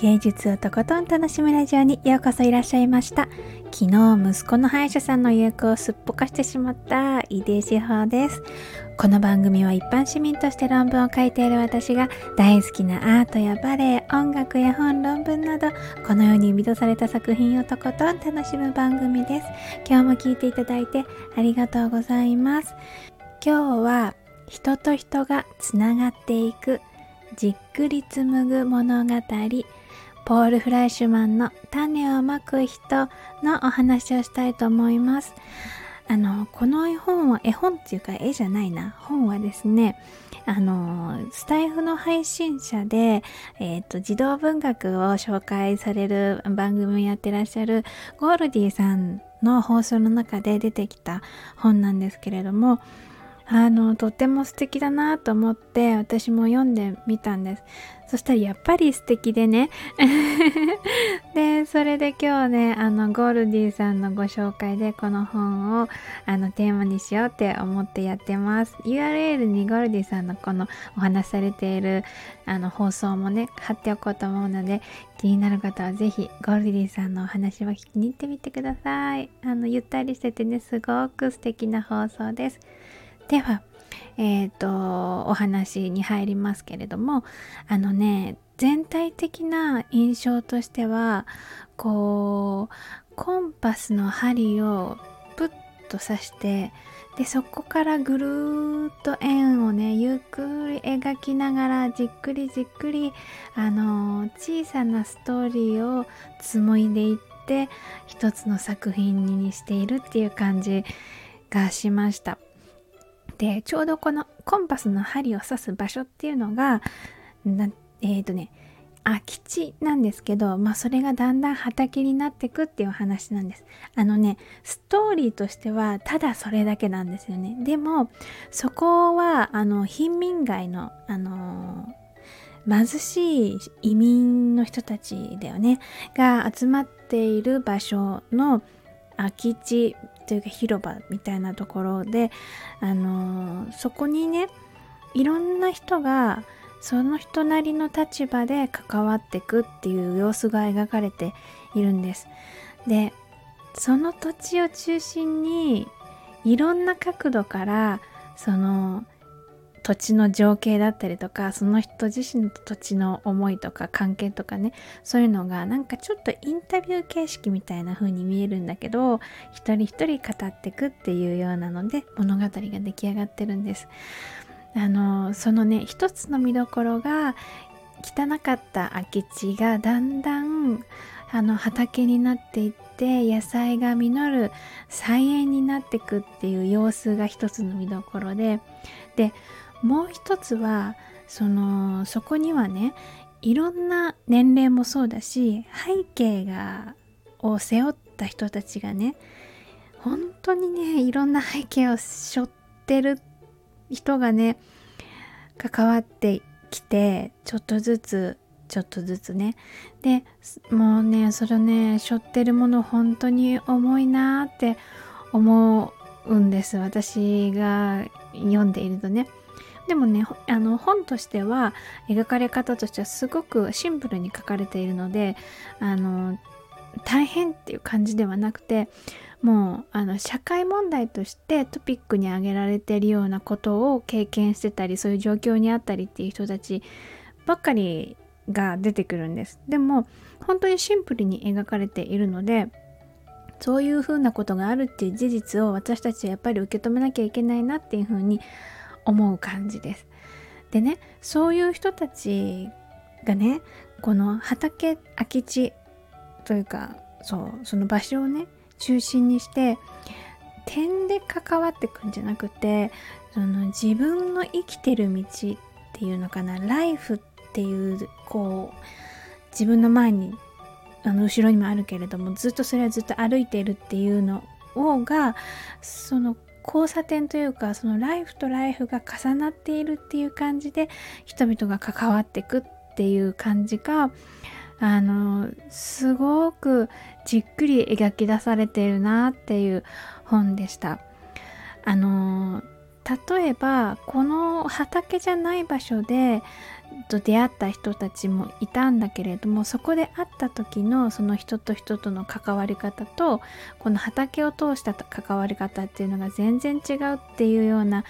芸術をとことん楽しむラジオにようこそいらっしゃいました。昨日息子の歯医者さんの予約をすっぽかしてしまった井出志保です。この番組は一般市民として論文を書いている私が大好きなアートやバレエ音楽や本論文などこのように生み出された作品をとことん楽しむ番組です。今日も聞いていただいてありがとうございます。今日は人と人がつながっていくじっくり紡ぐ物語。ポール・フライシュマンの種をまく人のお話をしたいと思います。あの、この絵本は、絵本っていうか絵じゃないな。本はですね、あの、スタイフの配信者で、えっ、ー、と、児童文学を紹介される番組をやってらっしゃるゴールディさんの放送の中で出てきた本なんですけれども、あのとっても素敵だなと思って私も読んでみたんです。そしたらやっぱり素敵でね。でそれで今日ねあのゴールディさんのご紹介でこの本をあのテーマにしようって思ってやってます。URL にゴールディさんのこのお話されているあの放送もね貼っておこうと思うので気になる方は是非ゴールディさんのお話を聞きに行ってみてください。あのゆったりしててねすごく素敵な放送です。では、えっ、ー、と、お話に入りますけれども、あのね、全体的な印象としては、こう、コンパスの針をプッと刺して、で、そこからぐるーっと円をね、ゆっくり描きながら、じっくりじっくり、あの小さなストーリーを紡いでいって、一つの作品にしているっていう感じがしました。でちょうどこのコンパスの針を刺す場所っていうのがえっ、ー、とね空き地なんですけど、まあそれがだんだん畑になってくっていう話なんです。あのね、ストーリーとしてはただそれだけなんですよね。でも、そこは、あの、貧民街の、あの貧しい移民の人たちだよね、が集まっている場所の空き地というか広場みたいなところで、あのー、そこにねいろんな人がその人なりの立場で関わっていくっていう様子が描かれているんです。でその土地を中心にいろんな角度からその土地の情景だったりとかその人自身の土地の思いとか関係とかねそういうのがなんかちょっとインタビュー形式みたいな風に見えるんだけど一人一人語ってくっていうようなので物語が出来上がってるんです。あのそのね一つの見どころが汚かった空き地がだんだんあの畑になっていって野菜が実る菜園になってくっていう様子が一つの見どころででもう一つはそのそこにはねいろんな年齢もそうだし背景がを背負った人たちがね本当にねいろんな背景を背負ってる人がね関わってきてちょっとずつちょっとずつね。でもうねそれね背負ってるもの本当に重いなって思うんです。私が読んでいるとね。でもねあの本としては描かれ方としてはすごくシンプルに書かれているのであの大変っていう感じではなくてもうあの社会問題としてトピックに挙げられているようなことを経験してたりそういう状況にあったりっていう人たちばっかりが出てくるんです。でも本当にシンプルに描かれているのでそういうふうなことがあるっていう事実を私たちはやっぱり受け止めなきゃいけないなっていうふうに思う感じです。でねそういう人たちがねこの畑空き地というかそうその場所をね中心にして点で関わってくんじゃなくてその自分の生きてる道っていうのかなライフっていうこう自分の前にあの後ろにもあるけれどもずっとそれはずっと歩いているっていうのをがその交差点というかそのライフとライフが重なっているっていう感じで人々が関わっていくっていう感じがあのすごくじっくり描き出されているなっていう本でした。あの例えばこの畑じゃない場所でと出会った人たちもいたんだけれどもそこで会った時のその人と人との関わり方とこの畑を通した関わり方っていうのが全然違うっていうような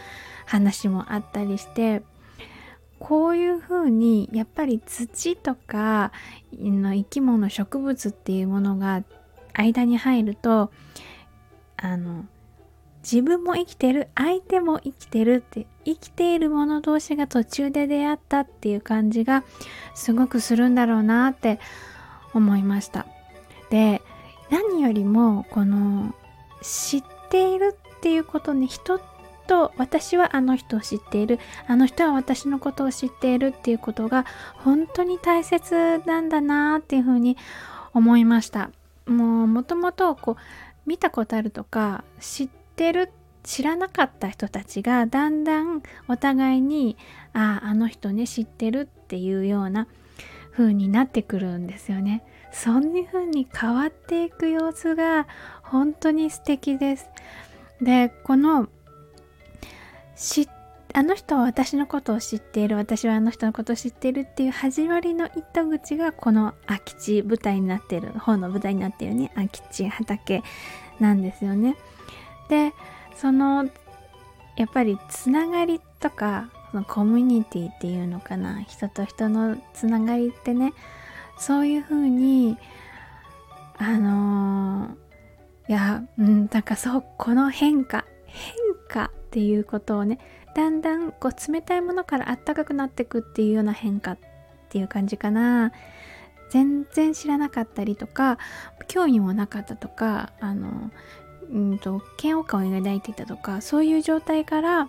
話もあったりしてこういうふうにやっぱり土とかの生き物植物っていうものが間に入るとあの自分も生きてる相手も生きてるって生きている者同士が途中で出会ったっていう感じがすごくするんだろうなって思いました。で何よりもこの知っているっていうことね人と私はあの人を知っているあの人は私のことを知っているっていうことが本当に大切なんだなっていうふうに思いました。もうもともとこう見たことあるとか知ってる知らなかった人たちがだんだんお互いにあああの人ね知ってるっていうような風になってくるんですよね。そんな風に変わっていく様子が本当に素敵です。でこのあの人は私のことを知っている私はあの人のことを知っているっていう始まりの糸口がこの空き地舞台になっている方の舞台になっているね空き地畑なんですよね。でそのやっぱりつながりとかそのコミュニティっていうのかな人と人のつながりってねそういうふうにあのー、いやうんなんかそうこの変化変化っていうことをねだんだんこう冷たいものからあったかくなってくっていうような変化っていう感じかな。全然知らなかったりとか興味もなかったとかあのうんと嫌悪感を抱いていたとかそういう状態から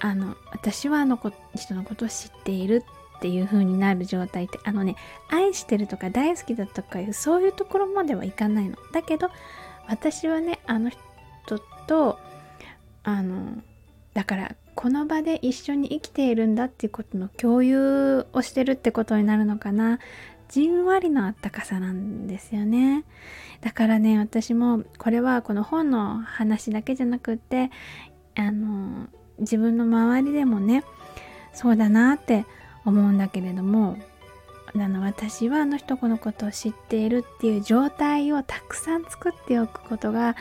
あの私はあの人のことを知っているっていう風になる状態ってあのね愛してるとか大好きだとかいうそういうところまではいかないの。だけど私はねあの人とあのだからこの場で一緒に生きているんだっていうことの共有をしてるってことになるのかな。じんわりのあったかさなんですよね。だからね私もこれはこの本の話だけじゃなくってあの自分の周りでもねそうだなって思うんだけれどもあの私はあの人このことを知っているっていう状態をたくさん作っておくことがやっ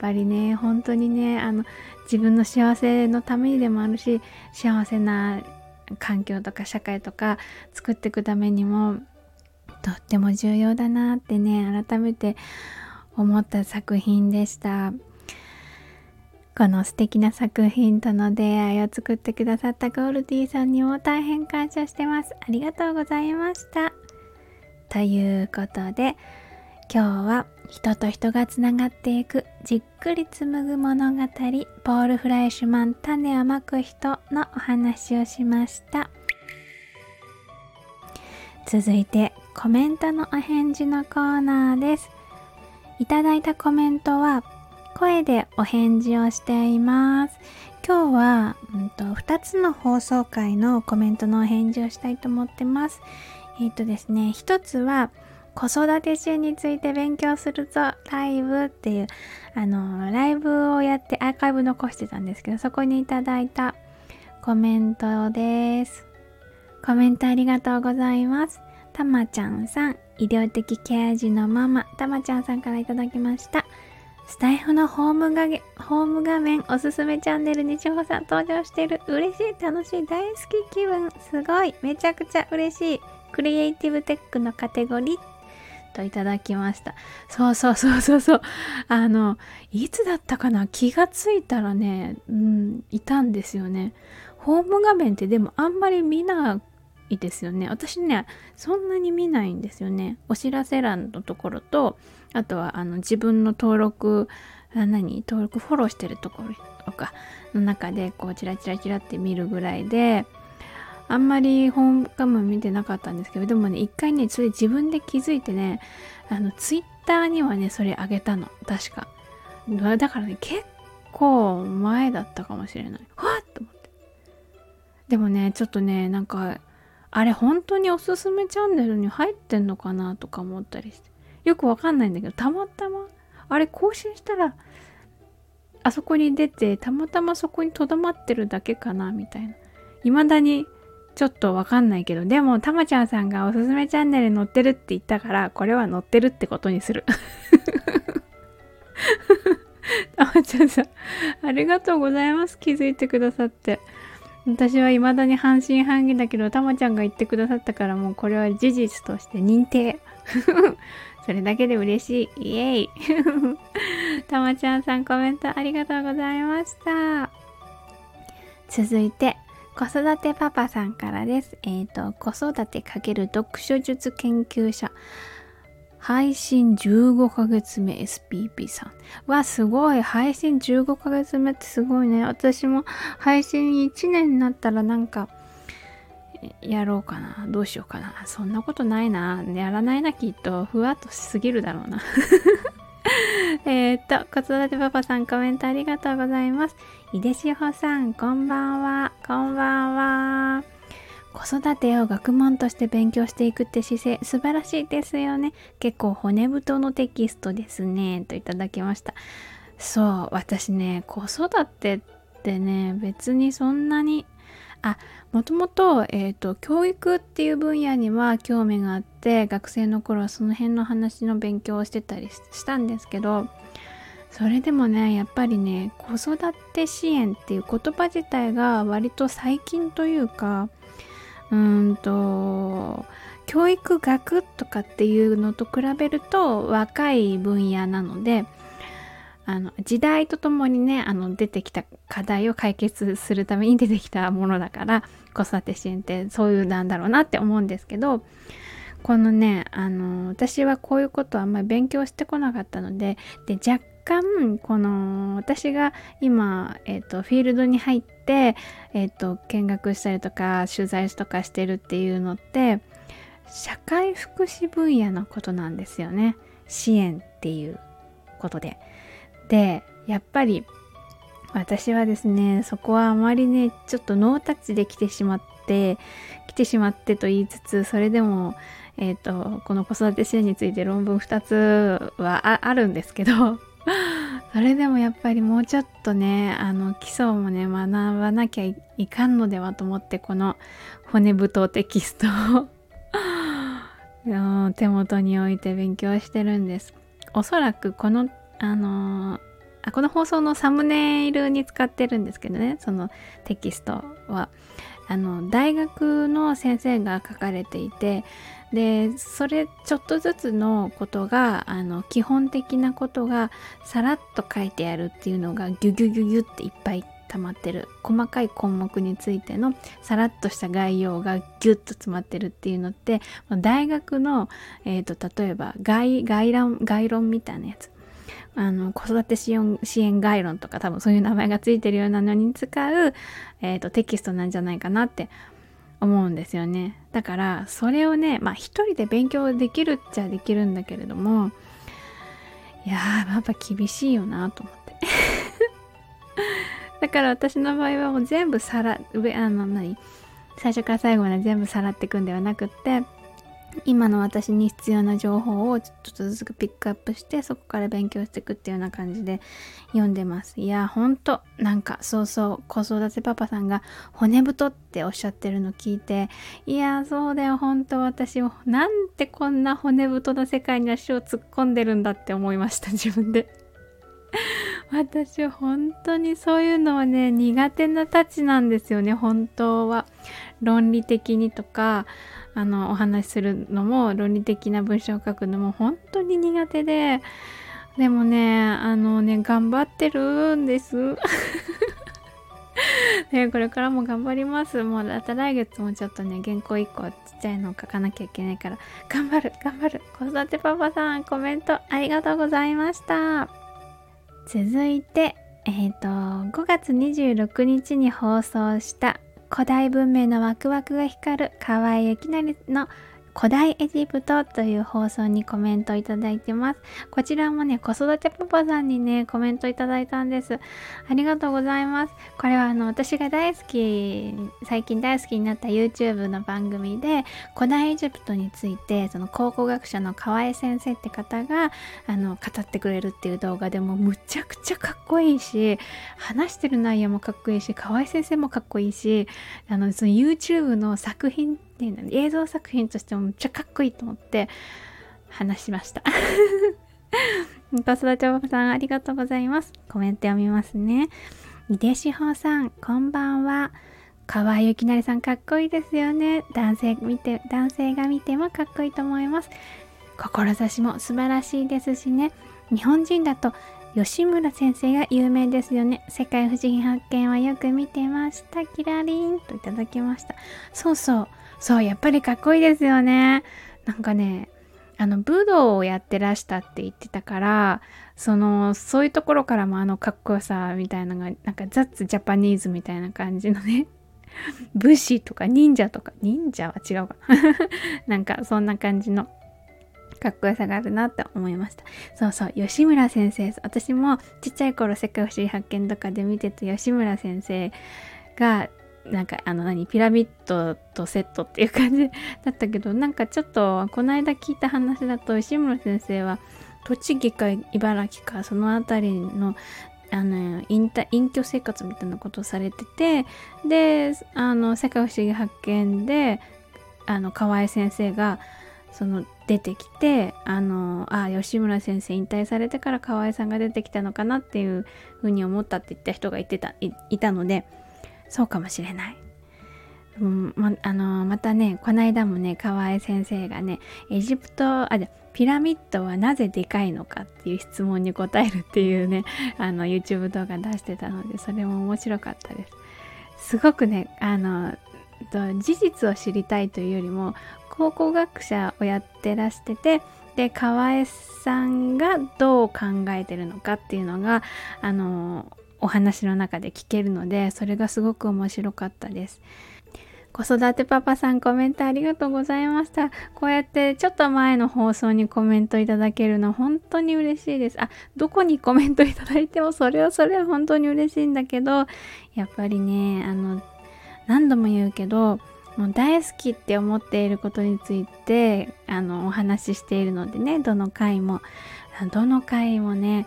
ぱりね本当にねあの自分の幸せのためにでもあるし幸せな環境とか社会とか作っていくためにもとっても重要だなってね改めて思った作品でした。この素敵な作品との出会いを作ってくださったゴールディーさんにも大変感謝してます。ありがとうございました。ということで今日は人と人がつながっていくじっくり紡ぐ物語ポール・フライシュマン種をまく人のお話をしました。続いてコメントのお返事のコーナーです。いただいたコメントは声でお返事をしています。今日は、うんと、2つの放送回のコメントのお返事をしたいと思ってます。えっ、ー、とですね、1つは子育て中について勉強するぞライブっていうあのライブをやってアーカイブ残してたんですけどそこにいただいたコメントですコメントありがとうございますたまちゃんさん、医療的ケア児のママ、たまちゃんさんから頂きました。スタイフのホームがホーム画面おすすめチャンネルに千穂さん登場してる。嬉しい、楽しい、大好き気分。すごい、めちゃくちゃ嬉しい。クリエイティブテックのカテゴリーといただきました。そうそうそうそうそう。あの、いつだったかな？気がついたらね、うん、いたんですよね。ホーム画面ってでもあんまり見ないですよね。私ねそんなに見ないんですよね。お知らせ欄のところとあとはあの自分の登録あ何？登録フォローしてるところとか。の中でこうチラチラチラって見るぐらいであんまり本画面見てなかったんですけどでもね一回ねそれ自分で気づいてねあのツイッターにはねそれあげたの。確か。だからね結構前だったかもしれない。わっと思って。でもねちょっとねなんかあれ本当におすすめチャンネルに入ってんのかなとか思ったりして。よくわかんないんだけどたまたまあれ更新したらあそこに出てたまたまそこにとどまってるだけかなみたいな。未だにちょっとわかんないけどでもたまちゃんさんがおすすめチャンネルに載ってるって言ったからこれは載ってるってことにする。たまちゃんさんありがとうございます。気づいてくださって。私は未だに半信半疑だけどたまちゃんが言ってくださったからもうこれは事実として認定 それだけで嬉しい。イエイ。たまちゃんさんコメントありがとうございました。続いて、子育てパパさんからです。えっ、ー、と、子育て×読書術研究者。配信15ヶ月目 SPP さん。わ、すごい。配信15ヶ月目ってすごいね。私も配信1年になったらなんか、やろうかな。どうしようかな。そんなことないな。やらないな、きっと。ふわっとしすぎるだろうな。えっと、子育てパパさんコメントありがとうございます。いでしほさん、こんばんは。こんばんは。子育てを学問として勉強していくって姿勢素晴らしいですよね。結構骨太のテキストですね。といただきました。そう、私ね、子育てってね、別にそんなにあもともと,、えーと、教育っていう分野には興味があって学生の頃はその辺の話の勉強をしてたりしたんですけどそれでもねやっぱりね子育て支援っていう言葉自体が割と最近というかうんと教育学とかっていうのと比べると若い分野なのであの時代とともにねあの出てきた課題を解決するために出てきたものだから子育て支援ってそういうなんだろうなって思うんですけどこのねあの私はこういうことはあんまり勉強してこなかったのでで若干この私が今、えーと、フィールドに入って、えーと見学したりとか取材とかしてるっていうのって社会福祉分野のことなんですよね支援っていうことで。でやっぱり私はですねそこはあまりねちょっとノータッチで来てしまって来てしまってと言いつつそれでもえっ、ー、とこの子育て支援について論文2つはあるんですけどそれでもやっぱりもうちょっとねあの基礎もね学ばなきゃいかんのではと思ってこの骨太テキストを 手元に置いて勉強してるんです。おそらくこのあのあこの放送のサムネイルに使ってるんですけどねそのテキストはあの大学の先生が書かれていてでそれちょっとずつのことがあの基本的なことがさらっと書いてあるっていうのがギュギュギュギュっていっぱい溜まってる。細かい項目についてのさらっとした概要がギュッと詰まってるっていうのって大学の、えーと、例えば概概論概論みたいなやつ。あの子育て支援支援概論とか多分そういう名前がついてるようなのに使う、えーと、テキストなんじゃないかなって思うんですよね。だからそれをねまあ一人で勉強できるっちゃできるんだけれどもいややっぱ厳しいよなと思って。だから私の場合はもう全部さら上あの何？最初から最後まで全部さらっていくんではなくって今の私に必要な情報をちょっとずつピックアップしてそこから勉強していくっていうような感じで読んでます。いやほんとなんかそうそう子育てパパさんが骨太っておっしゃってるの聞いていやそうだよほんと私なんてこんな骨太な世界に足を突っ込んでるんだって思いました自分で。私本当にそういうのはね苦手なたちなんですよね本当は。論理的にとかあのお話しするのも論理的な文章を書くのも本当に苦手ででもねあのね頑張ってるんです。で これからも頑張ります。もうまた来月もちょっとね原稿1個ちっちゃいのを書かなきゃいけないから頑張る頑張る。子育てパパさんコメントありがとうございました。続いてえっ、ー、と5月26日に放送した古代文明のワクワクが光る河合ゆきなりの古代エジプトという放送にコメントいただいてます。こちらもね、子育てパパさんにね、コメントいただいたんです。ありがとうございます。これはあの、私が大好き、最近大好きになった YouTube の番組で、古代エジプトについて、その考古学者の河合先生って方が、あの、語ってくれるっていう動画でもむちゃくちゃかっこいいし、話してる内容もかっこいいし、河合先生もかっこいいし、あの、その YouTube の作品っていうの映像作品としてもめっちゃかっこいいと思って話しました。子育ておばさんありがとうございます。コメント読みますね。井出志保さん、こんばんは。河合ゆきなりさんかっこいいですよね。男性見て、男性が見てもかっこいいと思います。志も素晴らしいですしね。日本人だと吉村先生が有名ですよね。世界不思議発見はよく見てました。キラリンといただきました。そうそう。そう、やっぱりかっこいいですよね。なんかね、あの、武道をやってらしたって言ってたから、その、そういうところからもあのかっこよさみたいなのが、なんかザッツジャパニーズみたいな感じのね、武士とか忍者とか、忍者は違うかな。なんかそんな感じのかっこよさがあるなって思いました。そうそう、吉村先生、私もちっちゃい頃世界不思議発見とかで見てて吉村先生がなんかあの何ピラミッドとセットっていう感じだったけどなんかちょっとこの間聞いた話だと石村先生は栃木か茨城かその辺りのあの隠隠居生活みたいなことをされててであの世界不思議発見であの河合先生がその出てきてあのあ吉村先生引退されてから河合さんが出てきたのかなっていうふうに思ったって言った人がいてたいたのでそうかもしれない。うんまあのまたねこの間もね河合先生がねエジプトあじゃピラミッドはなぜでかいのかっていう質問に答えるっていうね あの YouTube 動画出してたのでそれも面白かったです。すごくねあの事実を知りたいというよりも考古学者をやってらしててで河合さんがどう考えてるのかっていうのがあのお話の中で聞けるのでそれがすごく面白かったです。子育てパパさんコメントありがとうございました。こうやってちょっと前の放送にコメントいただけるの本当に嬉しいです。あ、どこにコメントいただいてもそれはそれは本当に嬉しいんだけど、やっぱりね、あの、何度も言うけど、もう大好きって思っていることについて、あの、お話ししているのでね、どの回も、どの回もね、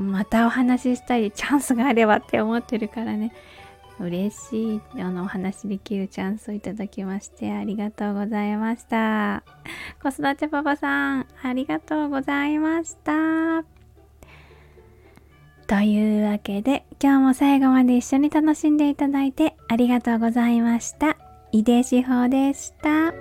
またお話ししたいチャンスがあればって思ってるからね嬉しいあのお話できるチャンスをいただきましてありがとうございました。子育てパパさんありがとうございました。というわけで今日も最後まで一緒に楽しんでいただいてありがとうございました。井出志保でした。